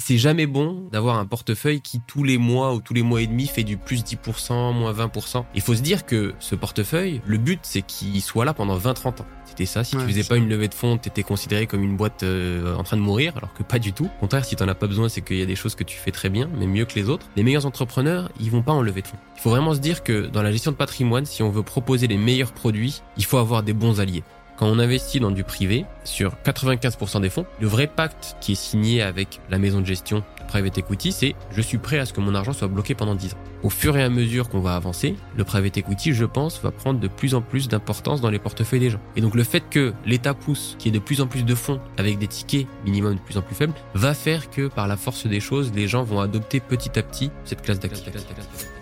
c'est jamais bon d'avoir un portefeuille qui tous les mois ou tous les mois et demi fait du plus 10%, moins 20%. Il faut se dire que ce portefeuille, le but c'est qu'il soit là pendant 20-30 ans. C'était ça, si tu faisais pas une levée de fonds, t'étais considéré comme une boîte euh, en train de mourir, alors que pas du tout. Au contraire, si t'en as pas besoin, c'est qu'il y a des choses que tu fais très bien, mais mieux que les autres. Les meilleurs entrepreneurs, ils vont pas en levée de fonds. Il faut vraiment se dire que dans la gestion de patrimoine, si on veut proposer les meilleurs produits, il faut avoir des bons alliés. Quand on investit dans du privé, sur 95% des fonds, le vrai pacte qui est signé avec la maison de gestion private equity, c'est je suis prêt à ce que mon argent soit bloqué pendant 10 ans. Au fur et à mesure qu'on va avancer, le private equity, je pense, va prendre de plus en plus d'importance dans les portefeuilles des gens. Et donc le fait que l'État pousse, qu'il y ait de plus en plus de fonds avec des tickets minimum de plus en plus faibles, va faire que par la force des choses, les gens vont adopter petit à petit cette classe d'actifs.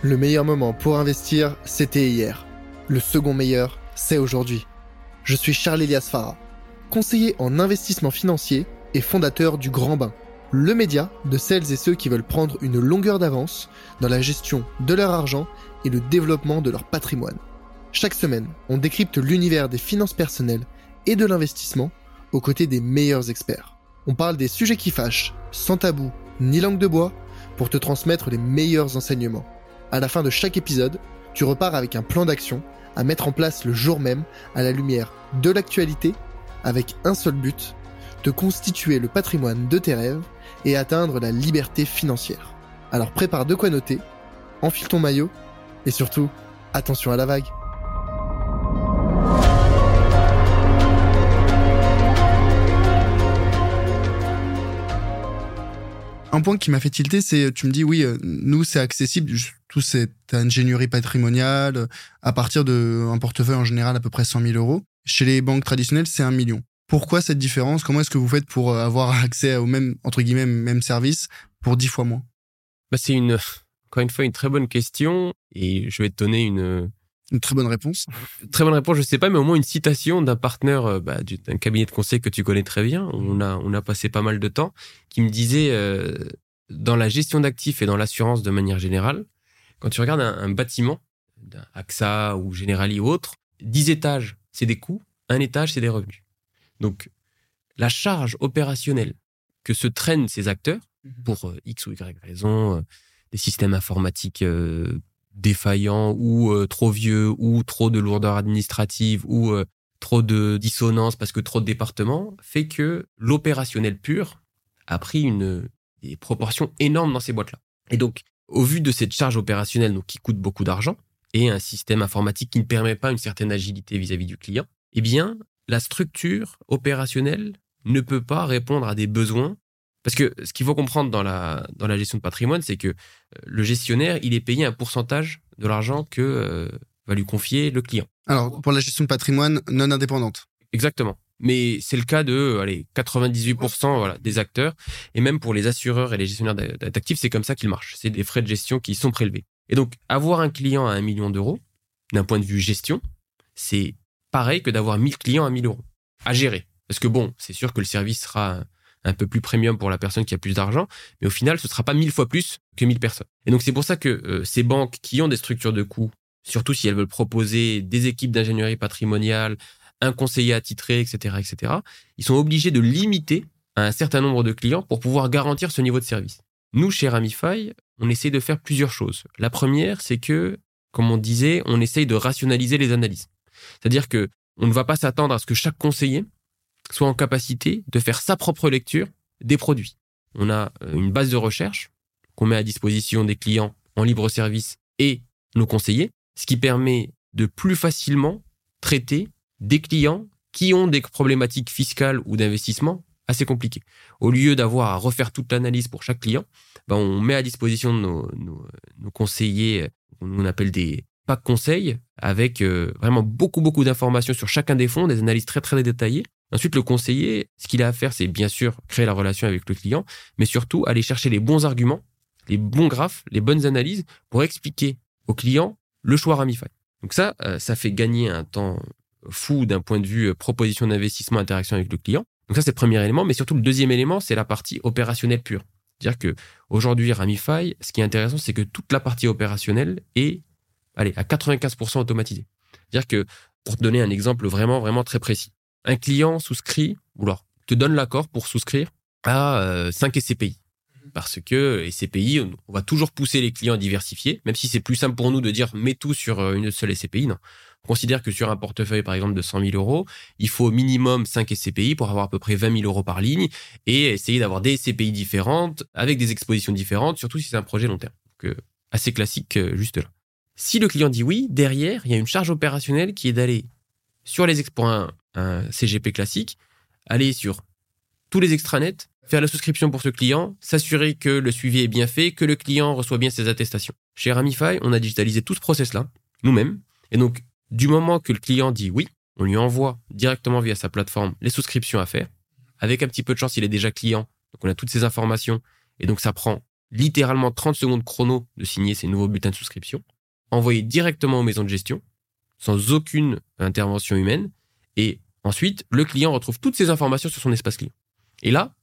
Le meilleur moment pour investir, c'était hier. Le second meilleur, c'est aujourd'hui. Je suis Charles Elias Farah, conseiller en investissement financier et fondateur du Grand Bain, le média de celles et ceux qui veulent prendre une longueur d'avance dans la gestion de leur argent et le développement de leur patrimoine. Chaque semaine, on décrypte l'univers des finances personnelles et de l'investissement aux côtés des meilleurs experts. On parle des sujets qui fâchent, sans tabou ni langue de bois, pour te transmettre les meilleurs enseignements. À la fin de chaque épisode, tu repars avec un plan d'action à mettre en place le jour même à la lumière de l'actualité avec un seul but, de constituer le patrimoine de tes rêves et atteindre la liberté financière. Alors prépare de quoi noter, enfile ton maillot et surtout, attention à la vague. Un point qui m'a fait tilter, c'est tu me dis oui, euh, nous c'est accessible, tout cette ingénierie patrimoniale à partir d'un portefeuille en général à peu près 100 000 euros. Chez les banques traditionnelles, c'est un million. Pourquoi cette différence? Comment est-ce que vous faites pour euh, avoir accès au même entre guillemets même service pour 10 fois moins? Bah, c'est une encore une fois une très bonne question et je vais te donner une une très bonne réponse. Très bonne réponse, je sais pas, mais au moins une citation d'un partenaire euh, bah, d'un cabinet de conseil que tu connais très bien. On a on a passé pas mal de temps, qui me disait euh, dans la gestion d'actifs et dans l'assurance de manière générale, quand tu regardes un, bâtiment, d'un AXA ou Generali ou autre, 10 étages, c'est des coûts, un étage, c'est des revenus. Donc, la charge opérationnelle que se traînent ces acteurs mhm. pour euh, X ou Y raison, des systèmes informatiques défaillant ou euh, trop vieux ou trop de lourdeur administrative ou euh, trop de dissonance parce que trop de départements fait que l'opérationnel pur a pris une des proportions énormes dans ces boîtes-là. Et donc, au vu de cette charge opérationnelle donc, qui coûte beaucoup d'argent et un système informatique qui ne permet pas une certaine agilité vis-à-vis -vis du client, eh bien, la structure opérationnelle ne peut pas répondre à des besoins parce que ce qu'il faut comprendre dans la, dans la gestion de patrimoine, c'est que euh, le gestionnaire, il est payé un pourcentage de l'argent que euh, va lui confier le client. Alors, pour la gestion de patrimoine non indépendante. Exactement. Mais c'est le cas de allez, 98% voilà, des acteurs. Et même pour les assureurs et les gestionnaires d'actifs, c'est comme ça qu'ils marchent. C'est des frais de gestion qui sont prélevés. Et donc, avoir un client à un million d'euros, d'un point de vue gestion, c'est pareil que d'avoir 1000 clients à 1000 euros à gérer. Parce que bon, c'est sûr que le service sera un peu plus premium pour la personne qui a plus d'argent, mais au final, ce sera pas mille fois plus que 1000 personnes. Et donc, c'est pour ça que euh, ces banques qui ont des structures de coûts, surtout si elles veulent proposer des équipes d'ingénierie patrimoniale, un conseiller attitré, etc., etc., ils sont obligés de limiter un certain nombre de clients pour pouvoir garantir ce niveau de service. Nous, chez Ramify, on essaie de faire plusieurs choses. La première, c'est que, comme on disait, on essaye de rationaliser les analyses. C'est-à-dire que on ne va pas s'attendre à ce que chaque conseiller soit en capacité de faire sa propre lecture des produits. On a euh, une base de recherche qu'on met à disposition des clients en libre service et nos conseillers, ce qui permet de plus facilement traiter des clients qui ont des problématiques fiscales ou d'investissement assez compliquées. Au lieu d'avoir à refaire toute l'analyse pour chaque client, ben on met à disposition de nos, nos, conseillers, on appelle des packs conseils, avec euh, vraiment beaucoup, beaucoup d'informations sur chacun des fonds, des analyses très, très détaillées, Ensuite, le conseiller, ce qu'il a à faire, c'est bien sûr créer la relation avec le client, mais surtout aller chercher les bons arguments, les bons graphes, les bonnes analyses pour expliquer au client le choix Ramify. Donc ça, euh, ça fait gagner un temps fou d'un point de vue euh, proposition d'investissement, interaction avec le client. Donc ça, c'est le premier élément, mais surtout le deuxième élément, c'est la partie opérationnelle pure. C'est-à-dire que aujourd'hui, Ramify, ce qui est intéressant, c'est que toute la partie opérationnelle est, allez, à 95% automatisée. C'est-à-dire que, pour te donner un exemple vraiment, vraiment très précis, un client souscrit, ou alors te donne l'accord pour souscrire à 5 euh, SCPI. Parce que SCPI, on va toujours pousser les clients à diversifier, même si c'est plus simple pour nous de dire mets tout sur euh, une seule SCPI. Non. On considère que sur un portefeuille, par exemple, de 100 000 euros, il faut au minimum 5 SCPI pour avoir à peu près 20 000 euros par ligne et essayer d'avoir des SCPI différentes avec des expositions différentes, surtout si c'est un projet long terme. Donc, euh, assez classique euh, juste là. Si le client dit oui, derrière, il y a une charge opérationnelle qui est d'aller sur les pour un, CGP classique, aller sur tous les extranets, faire la souscription pour ce client, s'assurer que le suivi est bien fait, que le client reçoit bien ses attestations. Chez Ramify, on a digitalisé tout ce process-là, nous-mêmes. Et donc, du moment que le client dit oui, on lui envoie directement via sa plateforme les souscriptions à faire. Avec un petit peu de chance, il est déjà client. Donc, on a toutes ces informations. Et donc, ça prend littéralement 30 secondes chrono de signer ces nouveaux bulletins de souscription, envoyés directement aux maisons de gestion, sans aucune intervention humaine. Et ensuite, le client retrouve toutes ces informations sur son espace client. Et là,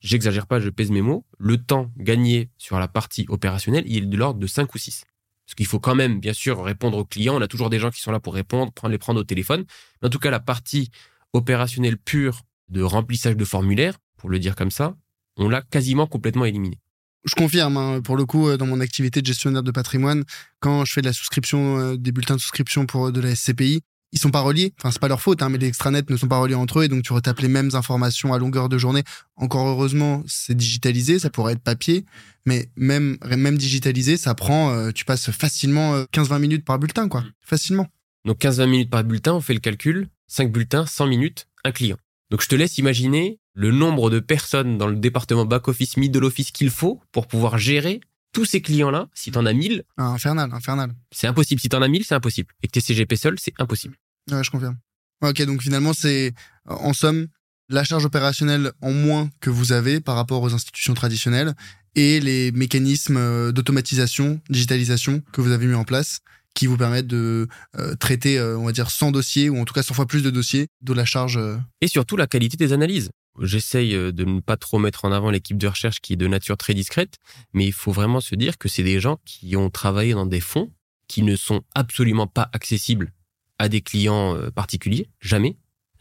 j'exagère pas, je pèse mes mots, le temps gagné sur la partie opérationnelle, il est de l'ordre de 5 ou 6. Parce qu'il faut quand même, bien sûr, répondre aux clients. On a toujours des gens qui sont là pour répondre, prendre les prendre au téléphone. Mais en tout cas, la partie opérationnelle pure de remplissage de formulaire, pour le dire comme ça, on l'a quasiment complètement éliminé je confirme, hein, pour le coup, euh, dans mon activité de gestionnaire de patrimoine, quand je fais de la souscription, euh, des bulletins de souscription pour euh, de la SCPI, ils sont pas reliés. Enfin, c'est pas leur faute, hein, mais les extranets ne sont pas reliés entre eux et donc tu retapes les mêmes informations à longueur de journée. Encore heureusement, c'est digitalisé, ça pourrait être papier, mais même, même digitalisé, ça prend, tu passes facilement 15-20 minutes par bulletin, quoi. Facilement. Donc 15-20 minutes par bulletin, on fait le calcul, 5 bulletins, 100 minutes, un client. Donc je te laisse imaginer le nombre de personnes dans le département back-office, middle office qu'il faut pour pouvoir gérer tous ces clients-là. Si tu en as 1000. Ah, infernal, infernal. C'est impossible. Si tu en as 1000, c'est impossible. Et que tu es CGP seul, c'est impossible. Ouais, je confirme. Ok, donc finalement, c'est en somme la charge opérationnelle en moins que vous avez par rapport aux institutions traditionnelles et les mécanismes euh, d'automatisation, digitalisation que vous avez mis en place qui vous permettent de euh, traiter, euh, on va dire, 100 dossiers, ou en tout cas 100 fois plus de dossiers, de la charge. Et surtout la qualité des analyses. J'essaye de ne pas trop mettre en avant l'équipe de recherche qui est de nature très discrète, mais il faut vraiment se dire que c'est des gens qui ont travaillé dans des fonds qui ne sont absolument pas accessibles à des clients euh, particuliers, jamais,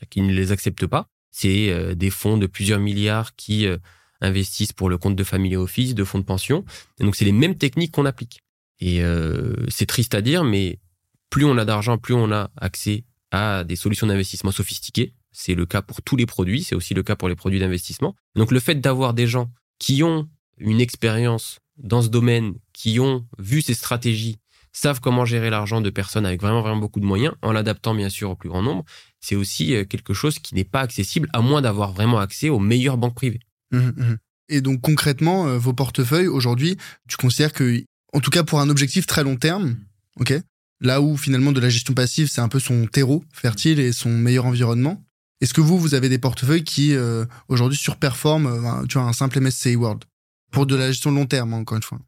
qui ne les acceptent pas. C'est euh, des fonds de plusieurs milliards qui investissent pour le compte de family office, de fonds de pension. Et donc c'est les mêmes techniques qu'on applique. Et c'est triste à dire, mais plus on a d'argent, plus on a accès à des solutions d'investissement sophistiquées. C'est le cas pour tous les produits, c'est aussi le cas pour les produits d'investissement. Donc le fait d'avoir des gens qui ont une expérience dans ce domaine, qui ont vu ces stratégies, savent comment gérer l'argent de personnes avec vraiment vraiment beaucoup de moyens, en l'adaptant bien sûr au plus grand nombre, c'est aussi euh, quelque chose qui n'est pas accessible à moins d'avoir vraiment accès aux meilleures banques privées. Mmh, mmh. Et donc concrètement, euh, vos portefeuilles aujourd'hui, tu considères que, en tout cas pour un objectif très long terme, ok, là où finalement de la gestion passive c'est un peu son terreau fertile et son meilleur environnement, est-ce que vous, vous avez des portefeuilles qui euh, aujourd'hui surperforment tu vois, un simple MSCI World? Pour de la gestion long terme, encore une fois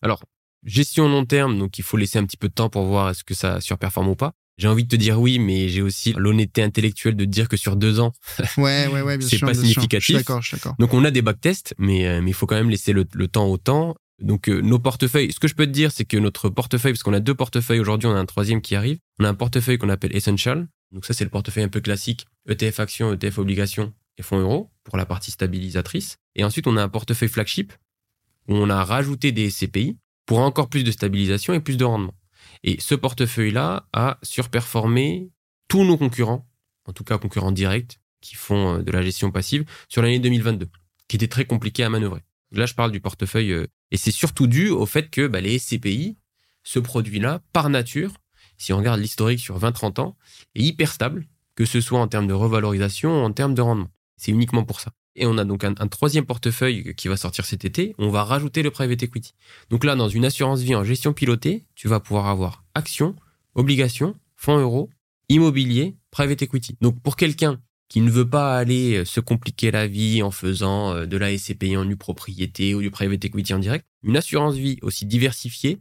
Alors, gestion long terme, donc il faut laisser un petit peu de temps pour voir est-ce que ça surperforme ou pas. J'ai envie de te dire oui, mais j'ai aussi l'honnêteté intellectuelle de te dire que sur deux ans, ouais, ouais, ouais, c'est pas significatif. Je suis d'accord. Donc on a des backtests, mais euh, mais il faut quand même laisser le, temps au temps. Donc nos portefeuilles, ce que je peux te dire, c'est que notre portefeuille, parce qu'on a deux portefeuilles aujourd'hui, on a un troisième qui arrive. On a un portefeuille qu'on appelle Essential, donc ça, c'est le portefeuille un peu classique, ETF actions, ETF obligations et fonds euros pour la partie stabilisatrice. Et ensuite, on a un portefeuille flagship où on a rajouté des CPI pour encore plus de stabilisation et plus de rendement. Et ce portefeuille-là a surperformé tous nos concurrents, en tout cas concurrents directs, qui font euh, de la gestion passive sur l'année 2022, qui était très compliqué à manœuvrer. Là, je parle du portefeuille, euh, et c'est surtout dû au fait que bah, les CPI, ce produit-là, par nature, si on regarde l'historique sur 20-30 ans, est hyper stable, que ce soit en termes de revalorisation ou en termes de rendement. C'est uniquement pour ça. Et on a donc un, troisième portefeuille qui va sortir cet été. On va rajouter le private equity. Donc là, dans une assurance vie en gestion pilotée, tu vas pouvoir avoir actions, obligations, fonds euros, immobilier, private equity. Donc pour quelqu'un qui ne veut pas aller se compliquer la vie en faisant euh, de la SCPI en nue propriété ou du private equity en direct, une assurance vie aussi diversifiée,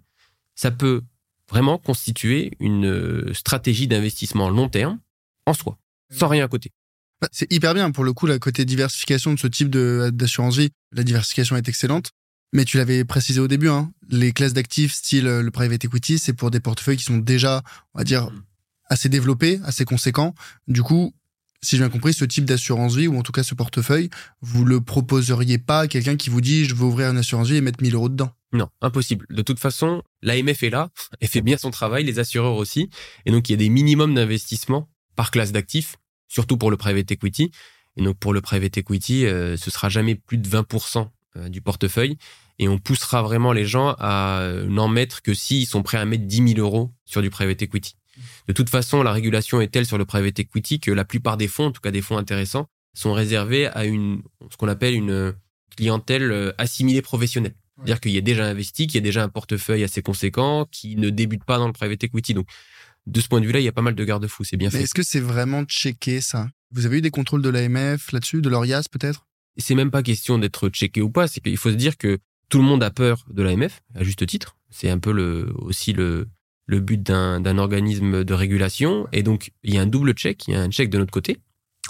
ça peut vraiment constituer une euh, stratégie d'investissement long terme en soi, sans rien à côté. Bah, c'est hyper bien pour le coup, la côté diversification de ce type d'assurance vie. La diversification est excellente. Mais tu l'avais précisé au début, hein, les classes d'actifs style euh, le private equity, c'est pour des portefeuilles qui sont déjà, on va dire, mm. assez développés, assez conséquents. Du coup, si j'ai bien compris, ce type d'assurance vie, ou en tout cas ce portefeuille, vous le proposeriez pas à quelqu'un qui vous dit je veux ouvrir une assurance vie et mettre 1000 euros dedans? Non, impossible. De toute façon, l'AMF est là, elle fait bien son travail, les assureurs aussi. Et donc, il y a des minimums d'investissement par classe d'actifs, surtout pour le private equity. Et donc, pour le private equity, euh, ce sera jamais plus de 20% euh, du portefeuille. Et on poussera vraiment les gens à euh, n'en mettre que s'ils sont prêts à mettre 10 000 euros sur du private equity. De toute façon, la régulation est telle sur le private equity que la plupart des fonds, en tout cas des fonds intéressants, sont réservés à une, ce qu'on appelle une clientèle assimilée professionnelle. C'est-à-dire qu'il y a déjà investi, qu'il y a déjà un portefeuille assez conséquent, qui ne débute pas dans le private equity. Donc, de ce point de vue-là, il y a pas mal de garde-fous. C'est bien Mais fait. est-ce que c'est vraiment checké ça? Vous avez eu des contrôles de l'AMF là-dessus, de l'ORIAS peut-être? C'est même pas question d'être checké ou pas. C'est qu'il faut se dire que tout le monde a peur de l'AMF, à juste titre. C'est un peu le, aussi le, le but d'un organisme de régulation. Et donc, il y a un double check. Il y a un check de notre côté.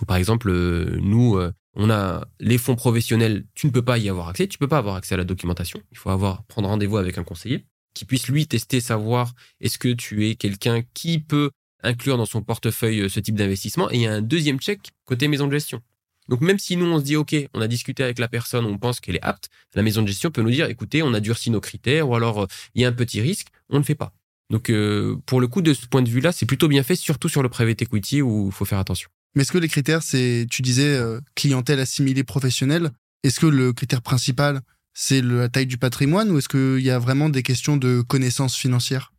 Où, par exemple, euh, nous, euh, on a les fonds professionnels. Tu ne peux pas y avoir accès. Tu peux pas avoir accès à la documentation. Il faut avoir prendre rendez-vous avec un conseiller qui puisse lui tester, savoir est-ce que tu es quelqu'un qui peut inclure dans son portefeuille euh, ce type d'investissement. Et il y a un deuxième check côté maison de gestion. Donc même si nous on se dit ok, on a discuté avec la personne, on pense qu'elle est apte, la maison de gestion peut nous dire écoutez, on a durci nos critères ou alors euh, il y a un petit risque, on ne fait pas. Donc euh, pour le coup de ce point de vue-là, c'est plutôt bien fait, surtout sur le private equity où il faut faire attention. Mais est-ce que les critères, c'est, tu disais, clientèle assimilée professionnelle Est-ce que le critère principal, c'est la taille du patrimoine ou est-ce qu'il y a vraiment des questions de connaissances financières?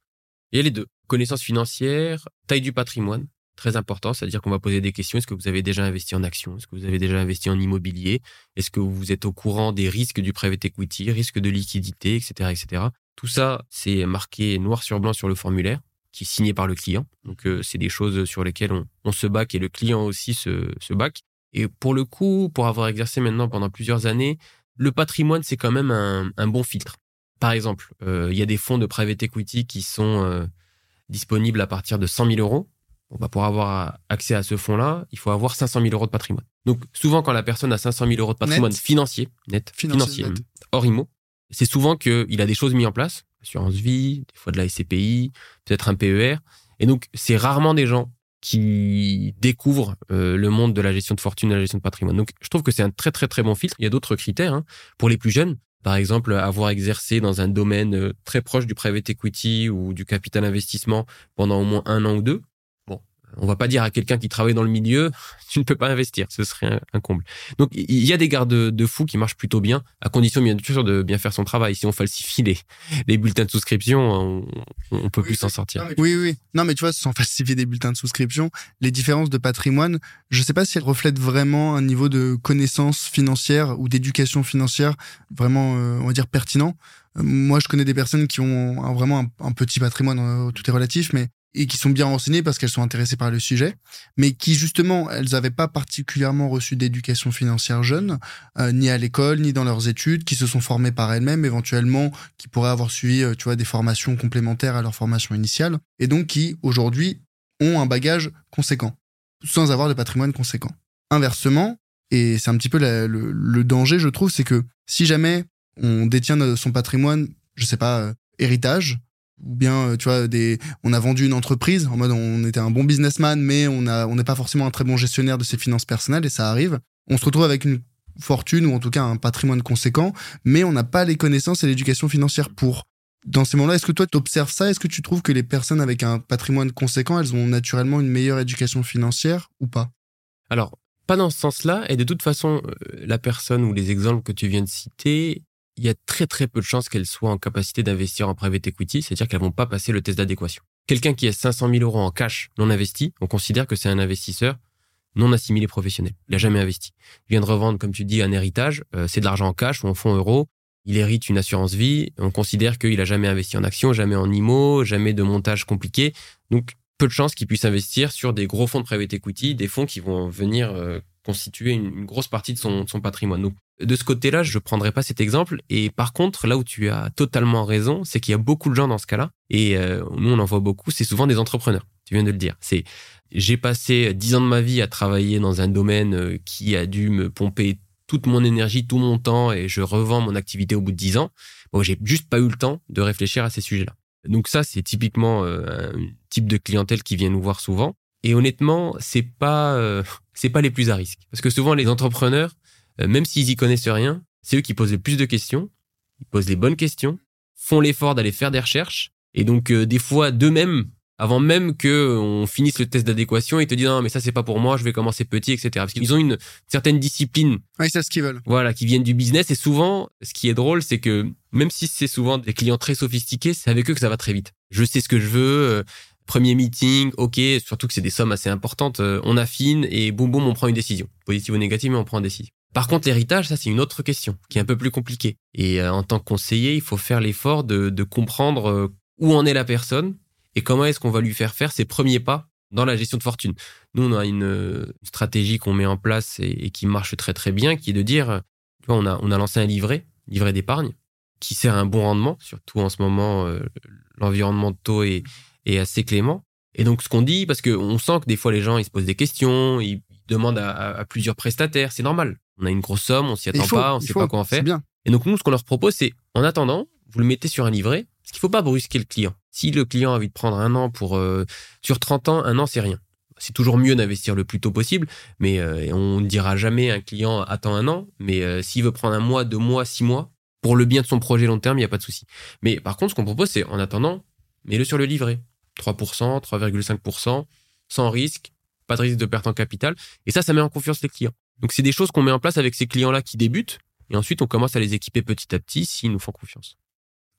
Il y a les deux. Connaissances financières, taille du patrimoine, très important, c'est-à-dire qu'on va poser des questions. Est-ce que vous avez déjà investi en actions? Est-ce que vous avez déjà investi en immobilier? Est-ce que vous êtes au courant des risques du private equity, risques de liquidité, etc., etc. Tout ça, c'est marqué noir sur blanc sur le formulaire qui est signé par le client. Donc, euh, c'est des choses sur lesquelles on, se bac et le client aussi se, se bac. Et pour le coup, pour avoir exercé maintenant pendant plusieurs années, le patrimoine, c'est quand même un, un bon filtre. Par exemple, euh, il y a des fonds de private equity qui sont euh, disponibles à partir de 100 000 euros. Bon, bah, pour avoir accès à ce fonds-là, il faut avoir 500 000 euros de patrimoine. Donc, souvent, quand la personne a 500 000 euros de patrimoine Net. financier, net, Financier, financier, net. hors IMO, c'est souvent qu'il a des choses mises en place, assurance vie, des fois de la SCPI, peut-être un PER. Et donc, c'est rarement des gens qui découvrent euh, le monde de la gestion de fortune de la gestion de patrimoine. Donc, je trouve que c'est un très, très, très bon filtre. Il y a d'autres critères. hein. Pour les plus jeunes, par exemple, avoir exercé dans un domaine euh, très proche du private equity ou du capital investissement pendant au moins un an ou deux. On va pas dire à quelqu'un qui travaille dans le milieu, tu ne peux pas investir, ce serait un, un comble. Donc, il y a des gardes de fous qui marchent plutôt bien, à condition bien sûr de bien faire son travail. Si on falsifie les, les bulletins de souscription, on, on peut plus s'en sortir. Oui, oui. Non, mais tu vois, sans falsifier des bulletins de souscription, les différences de patrimoine, je sais pas si elles reflètent vraiment un niveau de connaissance financière ou d'éducation financière vraiment, euh, on va dire, pertinent. Euh, Moi, je connais des personnes qui ont un- vraiment un, un petit patrimoine, euh, tout est relatif, mais et qui sont bien renseignées parce qu'elles sont intéressées par le sujet, mais qui justement, elles n'avaient pas particulièrement reçu d'éducation financière jeune, euh, ni à l'école, ni dans leurs études, qui se sont formées par elles-mêmes, éventuellement, qui pourraient avoir suivi, euh, tu vois, des formations complémentaires à leur formation initiale, et donc qui, aujourd'hui, ont un bagage conséquent, sans avoir de patrimoine conséquent. Inversement, et c'est un petit peu le, le danger, je trouve, c'est que si jamais on détient euh, son patrimoine, je sais pas, héritage, ou bien, euh, tu vois, des, on a vendu une entreprise, en mode on était un bon businessman, mais on a, on n'est pas forcément un très bon gestionnaire de ses finances personnelles, et ça arrive. On se retrouve avec une fortune, ou en tout cas un patrimoine conséquent, mais on n'a pas les connaissances et l'éducation financière pour. Dans ces moments-là, est-ce que toi, tu observes ça? Est-ce que tu trouves que les personnes avec un patrimoine conséquent, elles ont naturellement une meilleure éducation financière ou pas? Alors, pas dans ce sens-là. Et de toute façon, euh, la personne ou les exemples que tu viens de citer, il y a très très peu de chances qu'elles soient en capacité d'investir en private equity, c'est-à-dire qu'elles vont pas passer le test d'adéquation. Quelqu'un qui a 500 000 euros en cash non investi, on considère que c'est un investisseur non assimilé professionnel. Il n'a jamais investi. Il vient de revendre, comme tu dis, un héritage. euh, c'est de l'argent en cash ou en fonds euros. Il hérite une assurance vie. On considère qu'il a jamais investi en actions, jamais en IMO, jamais de montage compliqué. Donc, peu de chances qu'il puisse investir sur des gros fonds de private equity, des fonds qui vont venir euh, constituer une, grosse partie de son, patrimoine. De ce côté-là, je prendrai pas cet exemple. Et par contre, là où tu as totalement raison, c'est qu'il y a beaucoup de gens dans ce cas-là. Et euh, nous, on en voit beaucoup. C'est souvent des entrepreneurs. Tu viens de le dire. C'est j'ai passé dix ans de ma vie à travailler dans un domaine euh, qui a dû me pomper toute mon énergie, tout mon temps, et je revends mon activité au bout de dix ans. Bon, j'ai juste pas eu le temps de réfléchir à ces sujets-là. Donc ça, c'est typiquement euh, un type de clientèle qui vient nous voir souvent. Et honnêtement, c'est pas euh, c'est pas les plus à risque parce que souvent les entrepreneurs, euh, même s'ils y connaissent rien, c'est eux qui posent le plus de questions, ils posent les bonnes questions, font l'effort d'aller faire des recherches et donc des fois d'eux-mêmes avant même que on finisse le test d'adéquation, ils te disent non mais ça c'est pas pour moi, je vais commencer petit, etc. Parce qu'ils ont une certaine discipline. Ouais, c'est ce qu'ils veulent. Voilà, qui viennent du business et souvent, ce qui est drôle, c'est que même si c'est souvent des clients très sophistiqués, c'est avec eux que ça va très vite. Je sais ce que je veux. euh, Premier meeting, ok, surtout que c'est des sommes assez importantes, euh, on affine et boum boum, on prend une décision. Positive ou négative, mais on prend une décision. Par contre, l'héritage, ça c'est une autre question qui est un peu plus compliquée. Et euh, en tant que conseiller, il faut faire l'effort de, de comprendre euh, où en est la personne et comment est-ce qu'on va lui faire faire ses premiers pas dans la gestion de fortune? Nous, on a une euh, stratégie qu'on met en place et, et qui marche très très bien, qui est de dire, euh, tu vois, on a, on a lancé un livret, livret d'épargne, qui sert à un bon rendement, surtout en ce moment, euh, l'environnement de taux est, est assez clément. Et donc, ce qu'on dit, parce qu'on sent que des fois les gens, ils se posent des questions, ils demandent à, à- à plusieurs prestataires, c'est normal. On a une grosse somme, on s'y attend faut, pas, on il sait faut, pas quoi en faire. bien. Et donc, nous, ce qu'on leur propose, c'est, en attendant, vous le mettez sur un livret, parce qu'il faut pas brusquer le client. Si le client a envie de prendre un an pour, euh, sur 30 ans, un an, c'est rien. C'est toujours mieux d'investir le plus tôt possible, mais euh, on ne dira jamais un client attends un an, mais euh, s'il veut prendre un mois, deux mois, six mois, pour le bien de son projet long terme, il n'y a pas de souci. Mais par contre, ce qu'on propose, c'est en attendant, mets-le sur le livret. 3%, 3,5%, sans risque, pas de risque de perte en capital. Et ça, ça met en confiance les clients. Donc, c'est des choses qu'on met en place avec ces clients-là qui débutent. Et ensuite, on commence à les équiper petit à petit s'ils nous font confiance.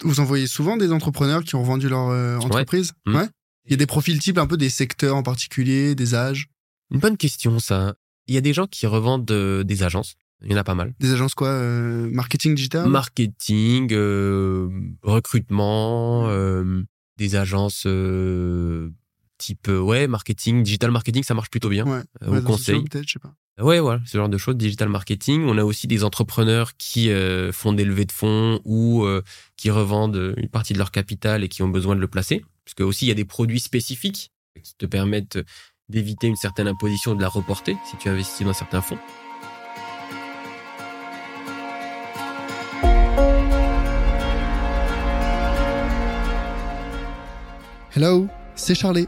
Vous en voyez souvent des entrepreneurs qui ont vendu leur euh, entreprise Mhm. Ouais. Il y a des profils types un peu des secteurs en particulier, des âges, Une bonne question, ça. Il y a des gens qui revendent euh, des agences. Il y en a pas mal. des agences quoi euh, Marketing digital Marketing, euh, recrutement, euh, des agences euh, type euh, ouais marketing, digital marketing, ça marche plutôt bien. Ouais. Euh, au conseil. sociaux, peut-être, je sais pas. Ouais, voilà, ce genre de choses, digital marketing. On a aussi des entrepreneurs qui euh, font des levées de fonds ou euh, qui revendent une partie de leur capital et qui ont besoin de le placer. Parce que aussi, il y a des produits spécifiques qui te permettent d'éviter une certaine imposition de la reporter si tu investis dans certains fonds. Hello, c'est Charlie.